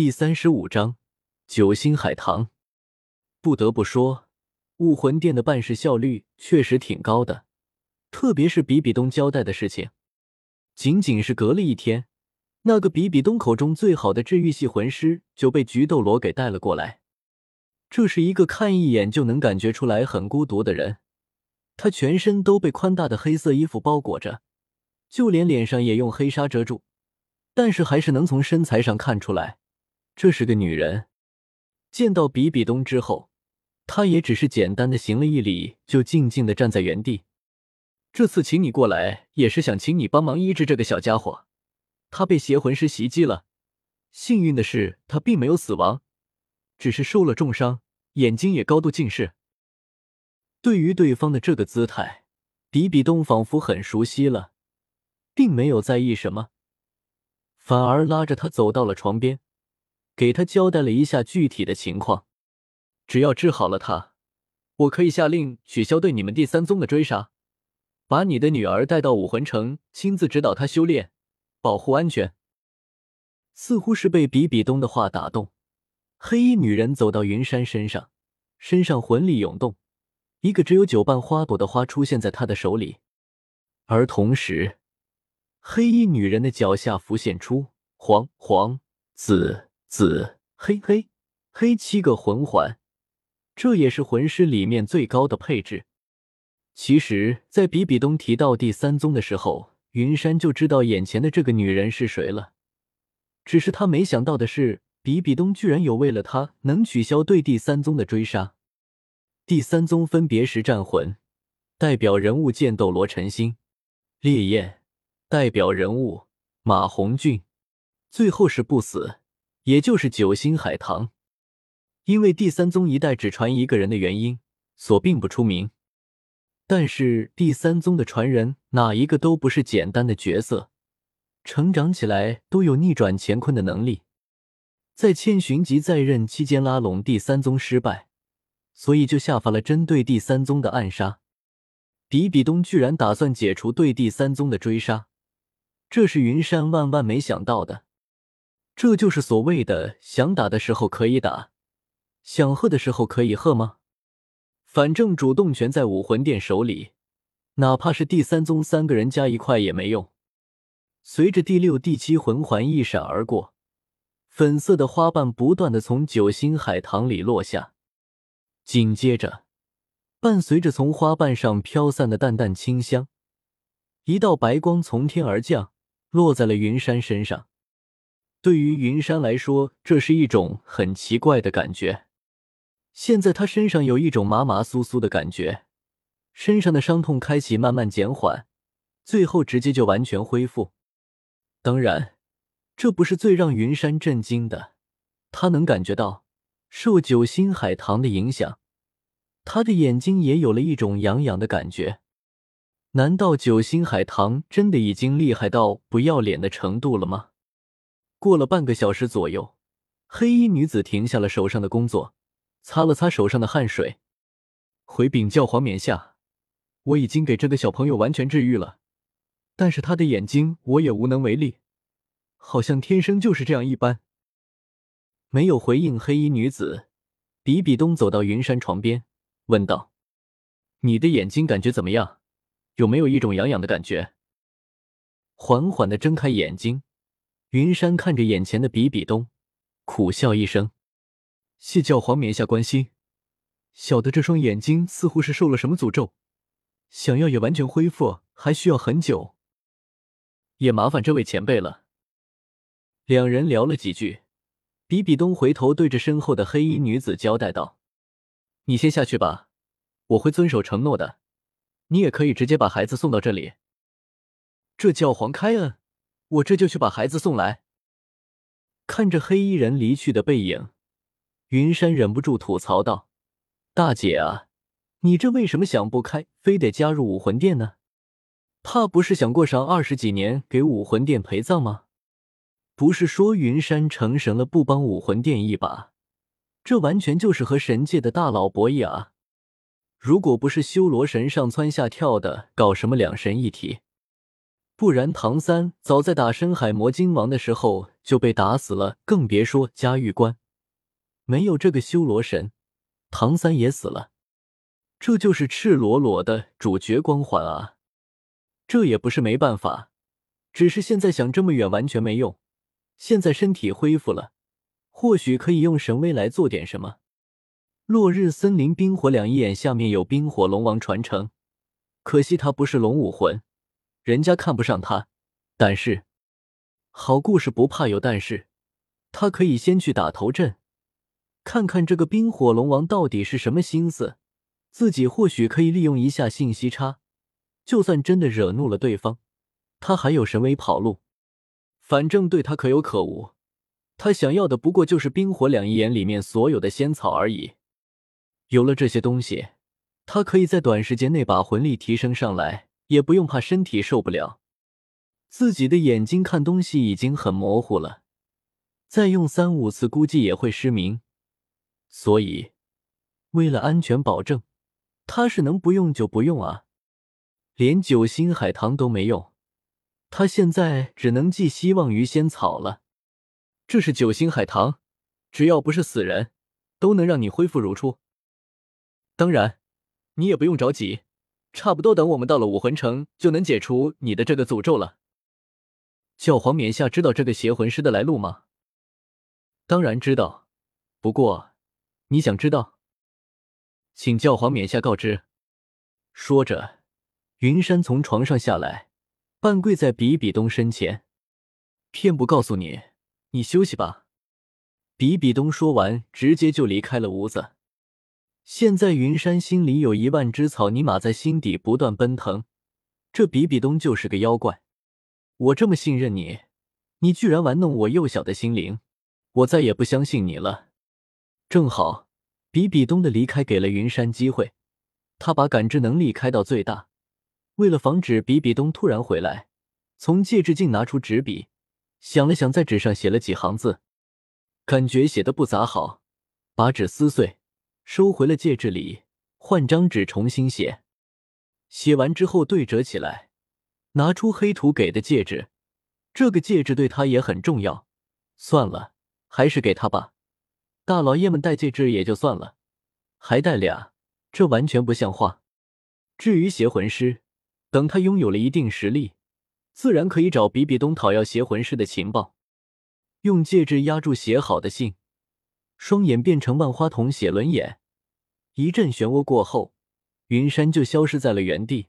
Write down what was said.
第三十五章九星海棠。不得不说，武魂殿的办事效率确实挺高的，特别是比比东交代的事情，仅仅是隔了一天，那个比比东口中最好的治愈系魂师就被菊斗罗给带了过来。这是一个看一眼就能感觉出来很孤独的人，他全身都被宽大的黑色衣服包裹着，就连脸上也用黑纱遮住，但是还是能从身材上看出来。这是个女人。见到比比东之后，他也只是简单的行了一礼，就静静的站在原地。这次请你过来，也是想请你帮忙医治这个小家伙。他被邪魂师袭击了，幸运的是他并没有死亡，只是受了重伤，眼睛也高度近视。对于对方的这个姿态，比比东仿佛很熟悉了，并没有在意什么，反而拉着他走到了床边。给他交代了一下具体的情况，只要治好了他，我可以下令取消对你们第三宗的追杀，把你的女儿带到武魂城，亲自指导她修炼，保护安全。似乎是被比比东的话打动，黑衣女人走到云山身上，身上魂力涌动，一个只有九瓣花朵的花出现在她的手里，而同时，黑衣女人的脚下浮现出黄黄紫。紫黑黑黑七个魂环，这也是魂师里面最高的配置。其实，在比比东提到第三宗的时候，云山就知道眼前的这个女人是谁了。只是他没想到的是，比比东居然有为了他能取消对第三宗的追杀。第三宗分别是战魂，代表人物剑斗罗陈星；烈焰，代表人物马红俊；最后是不死。也就是九星海棠，因为第三宗一代只传一个人的原因，所并不出名。但是第三宗的传人哪一个都不是简单的角色，成长起来都有逆转乾坤的能力。在千寻疾在任期间拉拢第三宗失败，所以就下发了针对第三宗的暗杀。比比东居然打算解除对第三宗的追杀，这是云山万万没想到的。这就是所谓的想打的时候可以打，想喝的时候可以喝吗？反正主动权在武魂殿手里，哪怕是第三宗三个人加一块也没用。随着第六、第七魂环一闪而过，粉色的花瓣不断的从九星海棠里落下，紧接着，伴随着从花瓣上飘散的淡淡清香，一道白光从天而降，落在了云山身上。对于云山来说，这是一种很奇怪的感觉。现在他身上有一种麻麻酥酥的感觉，身上的伤痛开启慢慢减缓，最后直接就完全恢复。当然，这不是最让云山震惊的，他能感觉到受九星海棠的影响，他的眼睛也有了一种痒痒的感觉。难道九星海棠真的已经厉害到不要脸的程度了吗？过了半个小时左右，黑衣女子停下了手上的工作，擦了擦手上的汗水，回禀教皇冕下，我已经给这个小朋友完全治愈了，但是他的眼睛我也无能为力，好像天生就是这样一般。没有回应黑衣女子，比比东走到云山床边，问道：“你的眼睛感觉怎么样？有没有一种痒痒的感觉？”缓缓的睁开眼睛。云山看着眼前的比比东，苦笑一声：“谢教皇冕下关心。小的这双眼睛似乎是受了什么诅咒，想要也完全恢复，还需要很久。也麻烦这位前辈了。”两人聊了几句，比比东回头对着身后的黑衣女子交代道：“你先下去吧，我会遵守承诺的。你也可以直接把孩子送到这里。”这教皇开恩。我这就去把孩子送来。看着黑衣人离去的背影，云山忍不住吐槽道：“大姐啊，你这为什么想不开，非得加入武魂殿呢？怕不是想过上二十几年给武魂殿陪葬吗？不是说云山成神了不帮武魂殿一把，这完全就是和神界的大佬博弈啊！如果不是修罗神上蹿下跳的搞什么两神一体。”不然，唐三早在打深海魔金王的时候就。就被打死了，更别说嘉峪关没有这个修罗神，唐三也死了。这就是赤裸裸的主角光环啊！这也不是没办法，只是现在想这么远完全没用。现在身体恢复了，或许可以用神威来做点什么。落日森林冰火两仪眼下面有冰火龙王传承，可惜他不是龙武魂，人家看不上他。但是，好故事不怕有但是，他可以先去打头阵，看看这个冰火龙王到底是什么心思。自己或许可以利用一下信息差，就算真的惹怒了对方，他还有神威跑路。反正对他可有可无，他想要的不过就是冰火两仪眼里面所有的仙草而已。有了这些东西，他可以在短时间内把魂力提升上来，也不用怕身体受不了。自己的眼睛看东西已经很模糊了，再用三五次估计也会失明。所以，为了安全保证。他是能不用就不用啊，连九星海棠都没用，他现在只能寄希望于仙草了。这是九星海棠，只要不是死人，都能让你恢复如初。当然，你也不用着急，差不多等我们到了武魂城，就能解除你的这个诅咒了。教皇冕下知道这个邪魂师的来路吗？当然知道，不过你想知道？请教皇冕下告知。说着，云山从床上下来，半跪在比比东身前。偏不告诉你，你休息吧。比比东说完，直接就离开了屋子。现在云山心里有一万只草泥马在心底不断奔腾。这比比东就是个妖怪。我这么信任你，你居然玩弄我幼小的心灵，我再也不相信你了。正好。比比东的离开给了云山机会，他把感知能力开到最大。为了防止比比东突然回来，从戒指镜拿出纸笔，想了想，在纸上写了几行字，感觉写的不咋好，把纸撕碎，收回了戒指里，换张纸重新写。写完之后对折起来，拿出黑土给的戒指，这个戒指对他也很重要。算了，还是给他吧。大老爷们戴戒指也就算了，还戴俩，这完全不像话。至于邪魂师，等他拥有了一定实力，自然可以找比比东讨要邪魂师的情报。用戒指压住写好的信，双眼变成万花筒写轮眼，一阵漩涡过后，云山就消失在了原地。